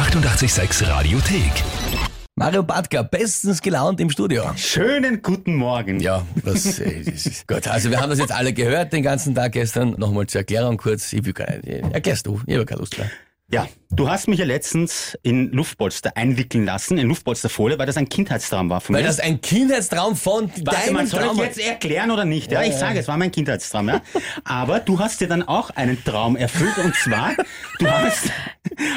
886 Radiothek. Mario Badka, bestens gelaunt im Studio. Schönen guten Morgen. Ja, was, äh, das ist gut. Also wir haben das jetzt alle gehört den ganzen Tag gestern. Nochmal zur Erklärung kurz. Ich will gar nicht, erklärst du, ich habe keine Lust mehr. Ja, du hast mich ja letztens in Luftpolster einwickeln lassen, in Luftpolsterfolie, weil das ein Kindheitstraum war von Weil mir. das ein Kindheitstraum von Warte deinem mal, soll Traum ich jetzt erklären oder nicht? Ja, ich sage, es war mein Kindheitstraum, ja. Aber du hast dir dann auch einen Traum erfüllt und zwar, du hast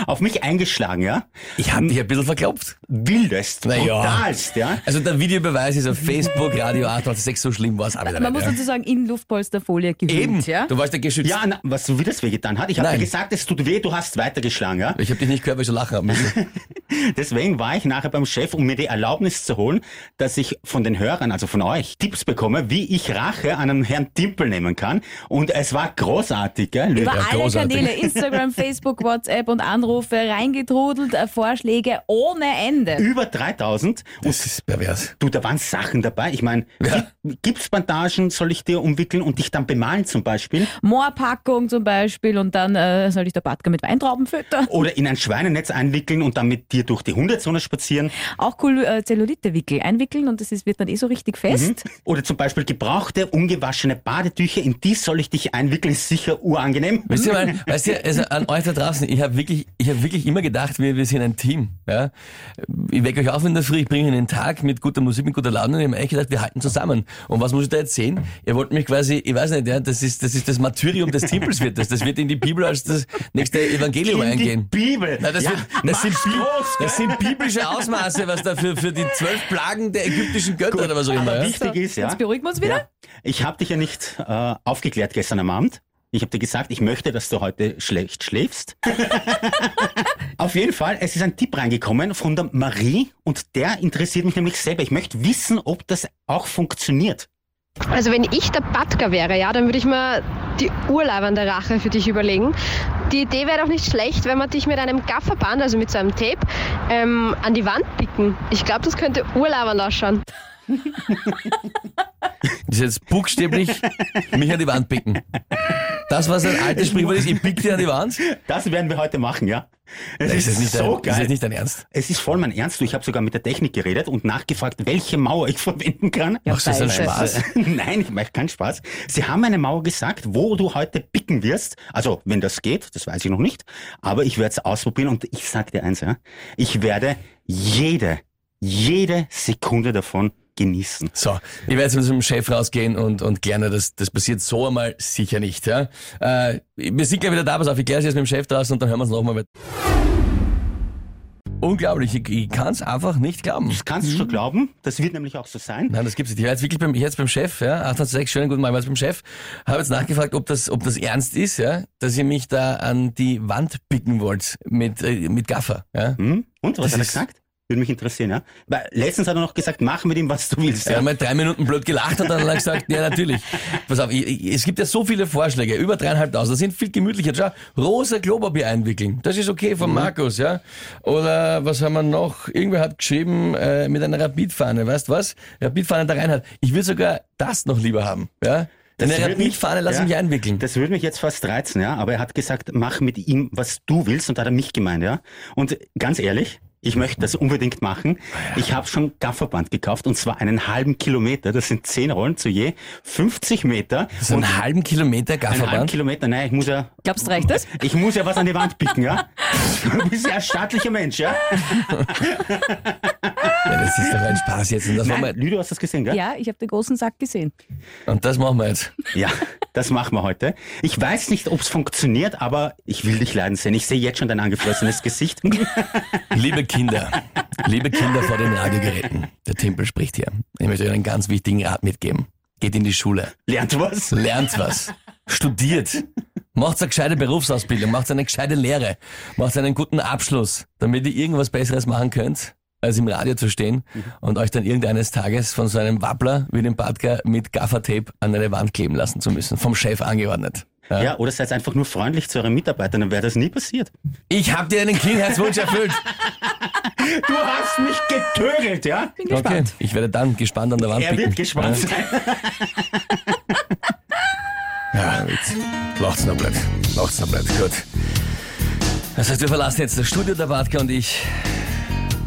auf mich eingeschlagen, ja. Ich habe dich ein bisschen verklopft. Wildest, Na ja. brutalst, ja. Also der Videobeweis ist auf Facebook, Radio 886, so schlimm war es wieder Man nicht. muss ja. dazu sagen, in Luftpolsterfolie gehüllt. Eben, Ja? du warst ja geschützt. Ja, na, was du wie das wehgetan hat. Ich habe dir gesagt, es tut weh, du hast weitergeschlagen, ja. Ich habe dich nicht gehört, weil ich so lachen habe müssen. Deswegen war ich nachher beim Chef, um mir die Erlaubnis zu holen, dass ich von den Hörern, also von euch, Tipps bekomme, wie ich Rache an einem Herrn Timpel nehmen kann. Und es war großartig, gell? Über Ja, alle großartig. Kanäle, Instagram, Facebook, WhatsApp und Anrufe reingetrudelt, äh, Vorschläge ohne Ende. Über 3000. Und Das ist pervers. du, da waren Sachen dabei. Ich meine, Ja. Gipsbandagen soll ich dir umwickeln und dich dann bemalen zum Beispiel. Moorpackung zum Beispiel und dann äh, soll ich der Badger mit Weintrauben füttern. Oder in ein Schweinenetz einwickeln und dann mit dir durch die Hundezone spazieren. Auch cool äh, Zellulitewickel einwickeln und das ist, wird dann eh so richtig fest. Oder zum Beispiel gebrauchte, ungewaschene Badetücher. In die soll ich dich einwickeln. Ist sicher urangenehm. Wisst ihr mal, weißt ihr, also an euch da draußen, ich habe wirklich, ich habe wirklich immer gedacht, wir, wir sind ein Team. Ja? Ich wecke euch auf in der Früh, ich bringe euch in den Tag mit guter Musik, mit guter Laune und ich habe mir echt gedacht, wir halten zusammen. Und was muss ich da jetzt sehen? Ihr wollt mich quasi, ich weiß nicht, ja, das ist das, ist das Martyrium des Tempels wird das. Das wird in die Bibel als das nächste Evangelium in eingehen. Bibel. Na, das, ja, wird, das, sind, Bi- groß, das sind biblische Ausmaße, was da für, für die zwölf Plagen der ägyptischen Götter oder was auch immer. Aber wichtig ist, ja. Jetzt beruhigen wir uns wieder. Ja. Ich habe dich ja nicht äh, aufgeklärt gestern am Abend. Ich habe dir gesagt, ich möchte, dass du heute schlecht schläfst. Auf jeden Fall, es ist ein Tipp reingekommen von der Marie und der interessiert mich nämlich selber. Ich möchte wissen, ob das auch funktioniert. Also wenn ich der Batka wäre, ja, dann würde ich mir die urleibende Rache für dich überlegen. Die Idee wäre doch nicht schlecht, wenn man dich mit einem Gafferband, also mit so einem Tape, ähm, an die Wand picken. Ich glaube, das könnte urleibend ausschauen. Das ist jetzt buchstäblich mich an die Wand picken. Das, was ein altes Sprichwort ist, ich pick dir an die Wand. Das werden wir heute machen, ja? Es ist, jetzt nicht so dein, ist geil. jetzt nicht dein Ernst. es ist voll mein Ernst. Ich habe sogar mit der Technik geredet und nachgefragt, welche Mauer ich verwenden kann. Ja, Machst du das einen. Spaß? Nein, ich mache keinen Spaß. Sie haben eine Mauer gesagt, wo du heute picken wirst. Also, wenn das geht, das weiß ich noch nicht. Aber ich werde es ausprobieren und ich sag dir eins, ja. Ich werde jede, jede Sekunde davon genießen. So, ich werde jetzt mit unserem Chef rausgehen und, und klären, das, das passiert so einmal sicher nicht. Ja? Äh, wir sind gleich wieder da, pass auf, ich kläre es jetzt mit dem Chef draußen und dann hören wir uns nochmal. Unglaublich, ich, ich kann es einfach nicht glauben. Das kannst du schon glauben. Das wird nämlich auch so sein. Nein, das gibt's nicht. Ich war jetzt wirklich beim, ich war jetzt beim Chef, ja, 806, schönen guten Morgen, ich war jetzt beim Chef, habe jetzt nachgefragt, ob das, ob das ernst ist, ja, dass ihr mich da an die Wand picken wollt mit, äh, mit Gaffer, ja. Hm? Und was Das hat er gesagt? Würde mich interessieren, ja. Weil letztens hat er noch gesagt, mach mit ihm, was du willst. Er hat mal drei Minuten blöd gelacht und dann hat er gesagt, ja natürlich. Pass auf, ich, ich, es gibt ja so viele Vorschläge, über dreieinhalbtausend, das sind viel gemütlicher. Schau, rosa Klopapier einwickeln, das ist okay von Markus, ja. Oder was haben wir noch? Irgendwer hat geschrieben, äh, mit einer Rapidfahne, weißt was? Rapidfahne da rein hat. Ich will sogar das noch lieber haben, ja. Das Eine Rapidfahne lass ja, mich einwickeln. Das würde mich jetzt fast reizen, ja. Aber er hat gesagt, mach mit ihm, was du willst, und da hat er mich gemeint, ja. Und ganz ehrlich, ich möchte das unbedingt machen. Ich habe schon Gafferband gekauft und zwar einen halben Kilometer. Das sind zehn Rollen zu je 50 Meter. So einen halben Kilometer einen halben Gafferband. Kilometer. Nein, ich muss ja, Glaubst du, reicht das? ich muss ja was an die Wand picken, ja. Du bist ja ein staatlicher Mensch, ja. Ja, das ist doch ein Spaß jetzt. Und das, machen Nein, wir, Lü, du hast das gesehen, gell? Ja, ich habe den großen Sack gesehen. und das machen wir jetzt. Ja, das machen wir heute. Ich weiß nicht, ob es funktioniert, aber ich will dich leiden sehen. Ich sehe jetzt schon dein angeflossenes Gesicht. Liebe Kinder, liebe Kinder vor den Radiogeräten, der Tempel spricht hier. Ich möchte euch einen ganz wichtigen Rat mitgeben. Geht in die Schule, Lernt was? lernt was, studiert, macht eine gescheite Berufsausbildung, macht eine gescheite Lehre, macht einen guten Abschluss, damit ihr irgendwas Besseres machen könnt, als im Radio zu stehen und euch dann irgendeines Tages von so einem Wappler wie dem Badger mit Gaffertape an eine Wand kleben lassen zu müssen, vom Chef angeordnet. Ja. Ja, oder seid einfach nur freundlich zu euren Mitarbeitern, dann wäre das nie passiert. Ich hab dir einen Kindheitswunsch erfüllt. Du hast mich getögelt, ja? Bin Okay, gespannt. ich werde dann gespannt an der Wand Er picken. wird gespannt sein. Ja, jetzt lacht's noch blöd. Lacht's noch blöd. Gut. Das heißt, wir verlassen jetzt das Studio, der Bartka und ich,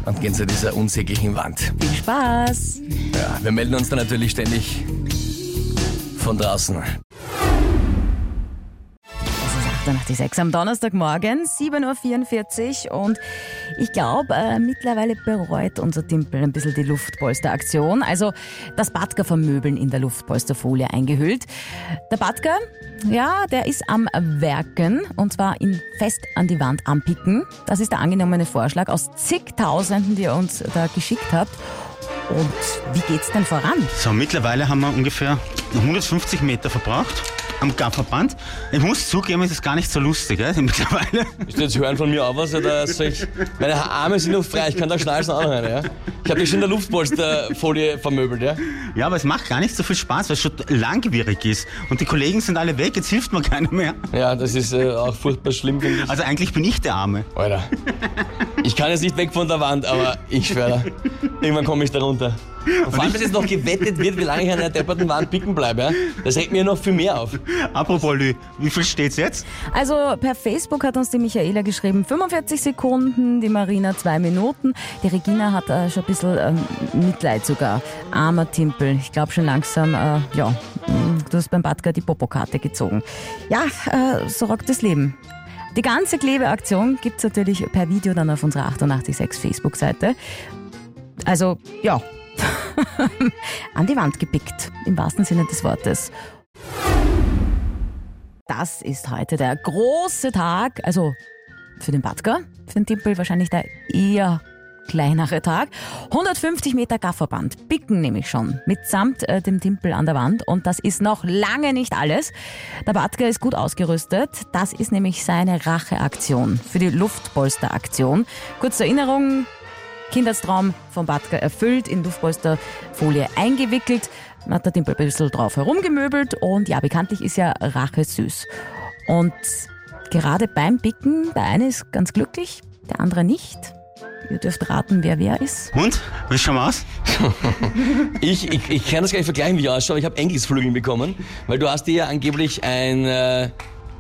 und gehen zu dieser unsäglichen Wand. Viel Spaß. Ja, wir melden uns dann natürlich ständig von draußen. Es ist 8.86 am Donnerstagmorgen, 7.44 Uhr und ich glaube, äh, mittlerweile bereut unser Timpel ein bisschen die Luftpolsteraktion. Also das Badger vermöbeln in der Luftpolsterfolie eingehüllt. Der Badger, ja, der ist am Werken und zwar ihn fest an die Wand anpicken. Das ist der angenommene Vorschlag aus zigtausenden, die ihr uns da geschickt habt. Und wie geht's denn voran? So, mittlerweile haben wir ungefähr 150 Meter verbraucht am Gafferband. Ich muss zugeben, es ist gar nicht so lustig, gell, mittlerweile. Du jetzt hören von mir auch was? Oder soll ich, meine Arme sind noch frei, ich kann da schnalzen rein, ja? Ich habe dich schon in der Luftpolsterfolie vermöbelt, ja? Ja, aber es macht gar nicht so viel Spaß, weil es schon langwierig ist. Und die Kollegen sind alle weg, jetzt hilft mir keiner mehr. Ja, das ist äh, auch furchtbar schlimm, finde ich. Also eigentlich bin ich der Arme. Alter. Ich kann jetzt nicht weg von der Wand, aber ich schwöre, irgendwann komme ich da runter. Und vor allem, dass jetzt noch gewettet wird, wie lange ich an der depperten Wand picken bleibe, ja? das regt mir noch viel mehr auf. Apropos Lü, wie viel steht's jetzt? Also per Facebook hat uns die Michaela geschrieben 45 Sekunden, die Marina 2 Minuten. Die Regina hat äh, schon ein bisschen ähm, Mitleid sogar. Armer Timpel. Ich glaube schon langsam, äh, ja, mm, du hast beim Badger die Popokarte gezogen. Ja, äh, so rockt das Leben. Die ganze Klebeaktion gibt's natürlich per Video dann auf unserer 886 Facebook-Seite. Also, ja, an die Wand gepickt, im wahrsten Sinne des Wortes. Das ist heute der große Tag, also für den Badger, für den Timpel wahrscheinlich der eher kleinere Tag. 150 Meter Gafferband, picken nämlich schon, mitsamt äh, dem Timpel an der Wand. Und das ist noch lange nicht alles. Der Badger ist gut ausgerüstet. Das ist nämlich seine Racheaktion für die Luftpolsteraktion. Kurz zur Erinnerung, Kindheitstraum vom Badger erfüllt, in Luftpolsterfolie eingewickelt. Man hat der Timpel ein bisschen drauf herumgemöbelt und ja, bekanntlich ist ja Rache süß. Und gerade beim Picken, der eine ist ganz glücklich, der andere nicht. Ihr dürft raten, wer wer ist. Und? Wie schauen wir aus? Ich, ich, ich kann das gar nicht vergleichen, wie ich ausschaue. Ich habe Engelsflügel bekommen, weil du hast dir ja angeblich ein äh,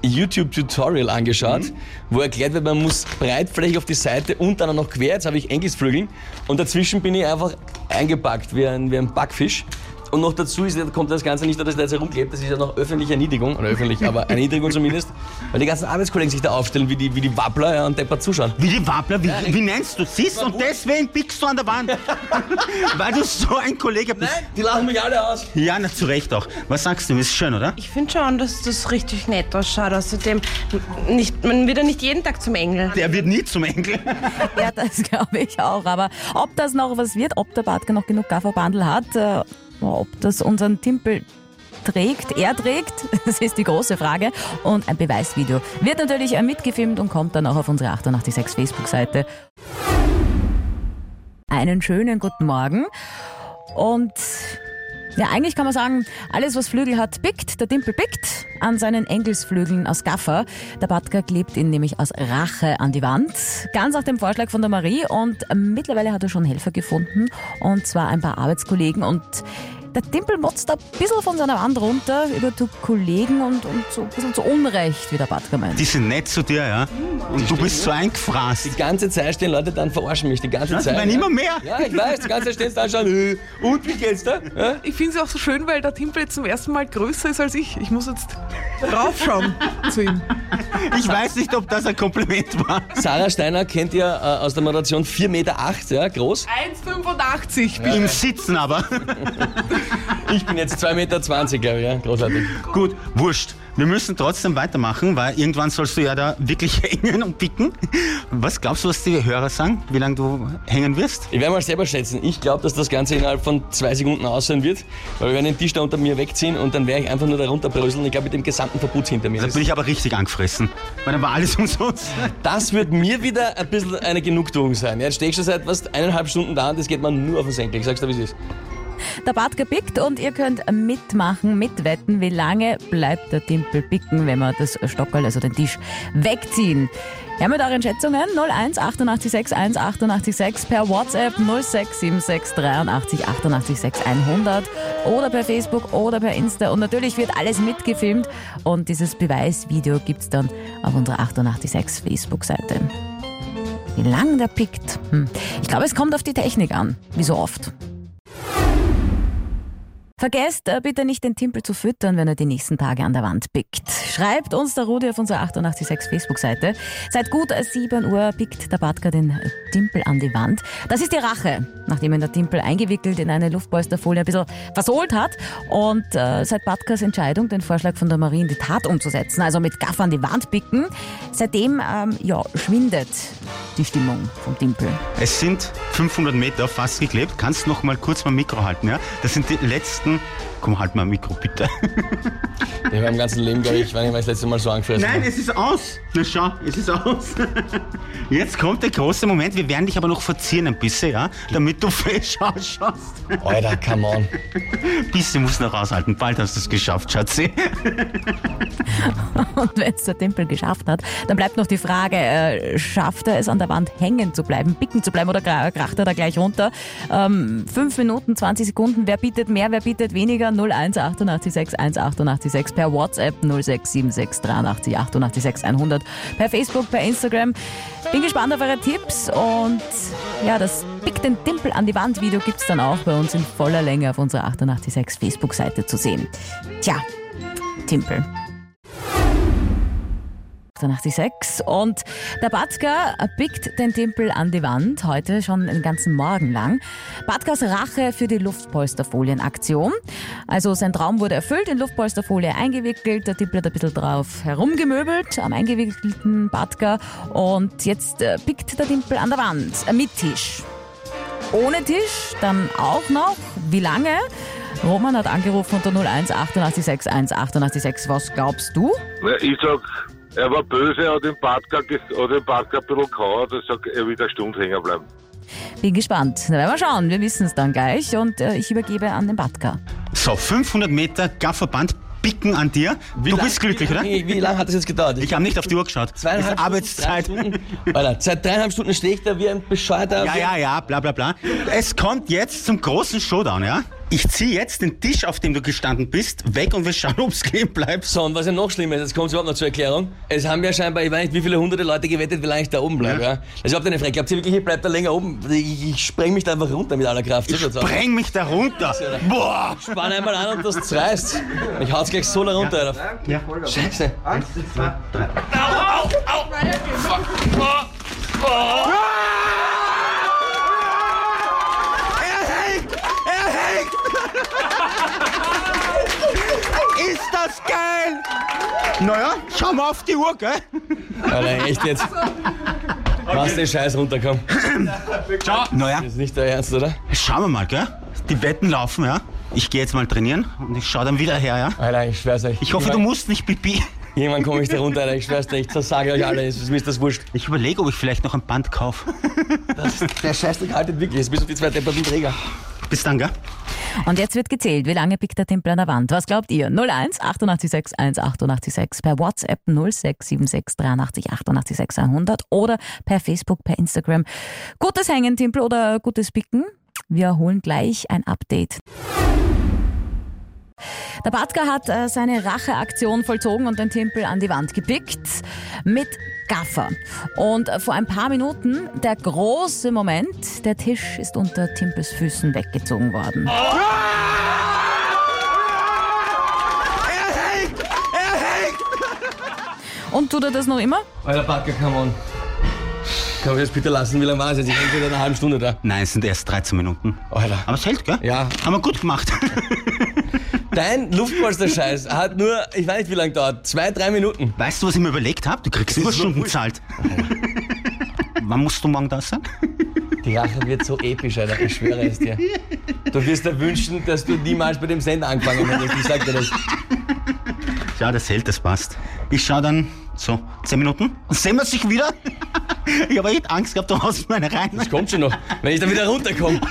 YouTube-Tutorial angeschaut, wo erklärt wird, man muss breitflächig auf die Seite und dann noch quer. Jetzt habe ich Engelsflügel und dazwischen bin ich einfach eingepackt wie ein, wie ein Backfisch. Und noch dazu ist, kommt das Ganze nicht nur, dass da jetzt herumklebt, das ist ja noch öffentliche Erniedrigung, oder öffentlich, aber Erniedrigung zumindest, weil die ganzen Arbeitskollegen sich da aufstellen, wie die, wie die Wappler ja, und deppert zuschauen. Wie die Wappler, wie, wie nennst du siehst und deswegen pickst du an der Wand. Weil du so ein Kollege bist. Die lachen mich alle aus. Ja, na, zu Recht auch. Was sagst du? Ist schön, oder? Ich finde schon, dass das richtig nett ausschaut. Außerdem, nicht, man wird ja nicht jeden Tag zum Engel. Der wird nie zum Enkel. Ja, das glaube ich auch. Aber ob das noch was wird, ob der Badger noch genug Gafferbandel hat, äh, ob das unseren Timpel trägt, er trägt, das ist die große Frage. Und ein Beweisvideo wird natürlich mitgefilmt und kommt dann auch auf unsere 886 Facebook-Seite. Einen schönen guten Morgen. Und ja, eigentlich kann man sagen, alles was Flügel hat, pickt. Der Timpel pickt an seinen Engelsflügeln aus Gaffer. Der Badger klebt ihn nämlich aus Rache an die Wand. Ganz nach dem Vorschlag von der Marie. Und mittlerweile hat er schon Helfer gefunden. Und zwar ein paar Arbeitskollegen. Und der Timpel motzt ein bisschen von seiner Wand runter über die Kollegen und, und so ein bisschen zu Unrecht, wie der Badger meint. Die sind nett zu dir, ja? Und du bist so Die eingefraßt. ganze Zeit stehen Leute dann verarschen mich, die ganze Ja, die Zeit. werden immer mehr. Ja, ich weiß, die ganze Zeit stehen sie da schon. äh, Und wie geht's da? Ja? Ich finde es auch so schön, weil der Timpel jetzt zum ersten Mal größer ist als ich. Ich muss jetzt raufschauen zu ihm. Ich weiß nicht, ob das ein Kompliment war. Sarah Steiner kennt ihr äh, aus der Moderation 4,8 Meter, acht, ja, groß. 1,85 bin Im Sitzen aber. Ich bin jetzt 2,20 Meter, glaube ich, ja. Großartig. Gut, wurscht. Wir müssen trotzdem weitermachen, weil irgendwann sollst du ja da wirklich hängen und picken. Was glaubst du, was die Hörer sagen, wie lange du hängen wirst? Ich werde mal selber schätzen. Ich glaube, dass das Ganze innerhalb von zwei Sekunden aussehen wird, weil wir werden den Tisch da unter mir wegziehen und dann werde ich einfach nur da runterbröseln. Ich glaube, mit dem gesamten Verputz hinter mir. Da bin ich aber richtig angefressen. Weil dann war alles umsonst. Das wird mir wieder ein bisschen eine Genugtuung sein. Jetzt stehe ich schon seit was, eineinhalb Stunden da und das geht man nur auf den Senkel. Ich sag's dir, wie es ist. Der Badger pickt und ihr könnt mitmachen, mitwetten, wie lange bleibt der Timpel picken, wenn wir das Stockerl, also den Tisch, wegziehen. Ja, mit euren Schätzungen 01 886 1 886 per WhatsApp 0676 83 88 6 100 oder per Facebook oder per Insta. Und natürlich wird alles mitgefilmt und dieses Beweisvideo gibt's dann auf unserer 886 Facebook-Seite. Wie lang der pickt? Hm. Ich glaube, es kommt auf die Technik an, wie so oft. Vergesst äh, bitte nicht den Timpel zu füttern, wenn er die nächsten Tage an der Wand pickt. Schreibt uns der Rudi auf unserer 886 Facebook-Seite. Seit gut 7 Uhr pickt der Badger den Timpel an die Wand. Das ist die Rache, nachdem ihn der Timpel eingewickelt in eine Luftpolsterfolie ein bisschen versohlt hat. Und äh, seit Badgers Entscheidung, den Vorschlag von der Marie in die Tat umzusetzen, also mit Gaff an die Wand picken, seitdem ähm, ja, schwindet die Stimmung vom Timpel. Es sind 500 Meter fast geklebt. Kannst noch mal kurz mein Mikro halten, ja? Das sind die letzten. Hmm. Komm, halt mal ein Mikro, bitte. Ich habe im ganzen Leben, glaube ich, wenn ich das letzte Mal so angefressen Nein, habe. es ist aus. Na schau, es ist aus. Jetzt kommt der große Moment. Wir werden dich aber noch verzieren ein bisschen, ja? Damit du frisch ausschaust. Alter, come on. Bisschen musst du noch aushalten. Bald hast du es geschafft, Schatzi. Und wenn es der Timpel geschafft hat, dann bleibt noch die Frage, äh, schafft er es an der Wand hängen zu bleiben, picken zu bleiben oder kracht er da gleich runter? Ähm, 5 Minuten, 20 Sekunden, wer bietet mehr, wer bietet weniger? 01 886 1 886 per WhatsApp 0676 83 88 100 per Facebook, per Instagram. Bin gespannt auf eure Tipps und ja, das Pick den Timpel an die Wand Video gibt's dann auch bei uns in voller Länge auf unserer 886 Facebook-Seite zu sehen. Tja, Timpel. 86 und der Batka pickt den Timpel an die Wand, heute schon den ganzen Morgen lang. Batkas Rache für die Luftpolsterfolienaktion. Also sein Traum wurde erfüllt, in Luftpolsterfolie eingewickelt, der Timpel hat ein bisschen drauf herumgemöbelt am eingewickelten Batka und jetzt äh, pickt der Timpel an der Wand äh, mit Tisch. Ohne Tisch dann auch noch. Wie lange? Roman hat angerufen unter 01 886 1 886. Was glaubst du? Ich sag, er war böse, hat den Badger ein bisschen gehauen, ich sag, er wird eine Stunde hängen bleiben. Bin gespannt. Na, werden wir schauen. Wir wissen es dann gleich und äh, ich übergebe an den Batka. So, 500 Meter Gafferband picken an dir. du lang- bist glücklich, oder? Wie, wie lange hat das jetzt gedauert? Ich habe nicht auf die Uhr geschaut. Zweieinhalb Arbeitszeit. drei. Alter, seit dreieinhalb Stunden stehe ich da wie ein Bescheuerter. Ja, ja, ja, bla bla bla. Es kommt jetzt zum großen Showdown, ja? Ich ziehe jetzt den Tisch, auf dem du gestanden bist, weg und wir schauen, ob es kleben bleibt. So, und was ja noch schlimmer ist, jetzt kommt es überhaupt noch zur Erklärung. Es haben ja scheinbar, ich weiß nicht, wie viele hunderte Leute gewettet, wie lange ich da oben bleibe. Ja. Also überhaupt eine Frage. Glaubt ihr wirklich, ich bleib da länger oben? Ich, ich spreng mich da einfach runter mit aller Kraft. Ich spreng mich da runter. Boah! Spann einmal an und das zerreißt. Ich hau's gleich so da runter, Alter. Ja. Scheiße. Er hängt! Er hängt! Ist das geil! Naja, schau mal auf die Uhr, gell? Alter, echt jetzt. Was den Scheiß runterkommen. Naja, Das ist nicht der Ernst, oder? schauen wir mal, gell? Die Wetten laufen, ja? Ich gehe jetzt mal trainieren und ich schau dann wieder her, ja? Alter, ich schwör's euch. Ich hoffe, du musst nicht pipi. Irgendwann komme ich da runter, Alter. Ich schwör's dir, ich zersage euch alle. Es ist mir ist das wurscht. Ich überlege, ob ich vielleicht noch ein Band kaufe. Das, der Scheißdreck haltet wirklich. Jetzt bist du die zwei Träger. Bis dann, gell? Und jetzt wird gezählt, wie lange pickt der Timpel an der Wand. Was glaubt ihr? 01 886 1 886 per WhatsApp 0676 83 88 6 100 oder per Facebook, per Instagram. Gutes Hängen, Timpel oder gutes Picken? Wir holen gleich ein Update. Der Batka hat äh, seine Racheaktion vollzogen und den Timpel an die Wand gepickt mit Gaffer. Und äh, vor ein paar Minuten der große Moment, der Tisch ist unter Timpels Füßen weggezogen worden. Er hängt! Er hängt! Und tut er das noch immer? Alter, Backer, come on. Kann ich jetzt bitte lassen? Wie lange war es jetzt? Ich bin seit einer halben Stunde da. Nein, es sind erst 13 Minuten. Alter. Aber es hält, gell? Ja. Haben wir gut gemacht. Dein Luftpolster-Scheiß hat nur, ich weiß nicht wie lange dauert, zwei, drei Minuten. Weißt du, was ich mir überlegt habe? Du kriegst Überstunden zahlt. Wann musst du morgen da sein? Die Rache wird so episch, Alter. Ich schwöre es dir. Du wirst dir wünschen, dass du niemals bei dem Sender angefangen hättest. Ich sag dir das. Ja, das hält, das passt. Ich schau dann so 10 Minuten. Und sehen wir sich wieder? Ich habe echt Angst gehabt, du haust meine rein. Das kommt schon noch, wenn ich da wieder runterkomme.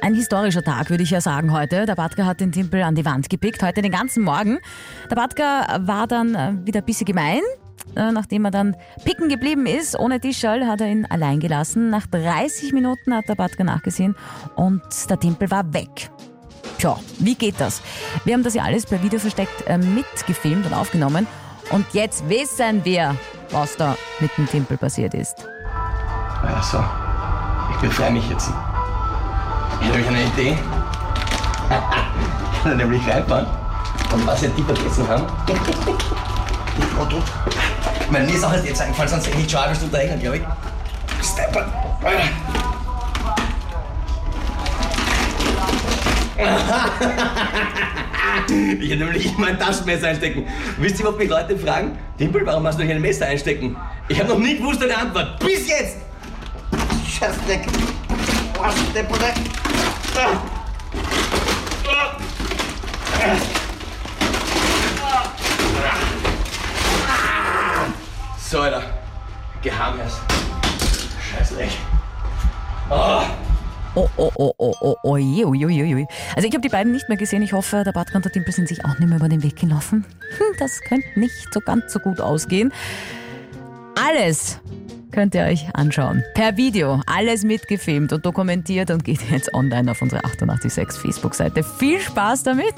Ein historischer Tag, würde ich ja sagen heute. Der Batka hat den Timpel an die Wand gepickt, heute den ganzen Morgen. Der Batka war dann äh, wieder ein bisschen gemein. Äh, Nachdem er dann picken geblieben ist, ohne Tischall, hat er ihn allein gelassen. Nach 30 Minuten hat der Batka nachgesehen und der Timpel war weg. Tja, wie geht das? Wir haben das ja alles per Video versteckt äh, mitgefilmt und aufgenommen. Und jetzt wissen wir, was da mit dem Timpel passiert ist. Also, ich befreie mich jetzt. Ich habe eine Idee. Ich kann nämlich reinfahren und was die vergessen haben. Die Trottel. Weil mir ist auch erst jetzt eingefallen, sonst hätte ich schon eine Stunde hängen, glaube ich. Stepper. Ich hätte nämlich immer ein Taschenmesser einstecken. Wisst ihr, was mich Leute fragen? Dimpel, warum hast du nicht ein Messer einstecken? Ich habe noch nie gewusst eine Antwort. Bis jetzt! Scheißdreck. Was, Deppere? So, Alter. Gehamers. Scheißdreck. Oh. Oh, oh, oh, oh, oh, oh, je, oh, je, oh, je, oh, je. Also ich habe die beiden nicht mehr gesehen. Ich hoffe, der Batka und der Timpel sind sich auch nicht mehr über den Weg gelaufen. Hm, das könnte nicht so ganz so gut ausgehen. Alles könnt ihr euch anschauen. Per Video. Alles mitgefilmt und dokumentiert und geht jetzt online auf unsere 886 Facebook-Seite. Viel Spaß damit!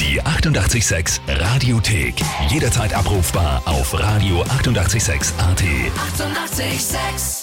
Die 88,6 Radiothek. Jederzeit abrufbar auf radio886.at. 88,6. Eighty-eight, sex.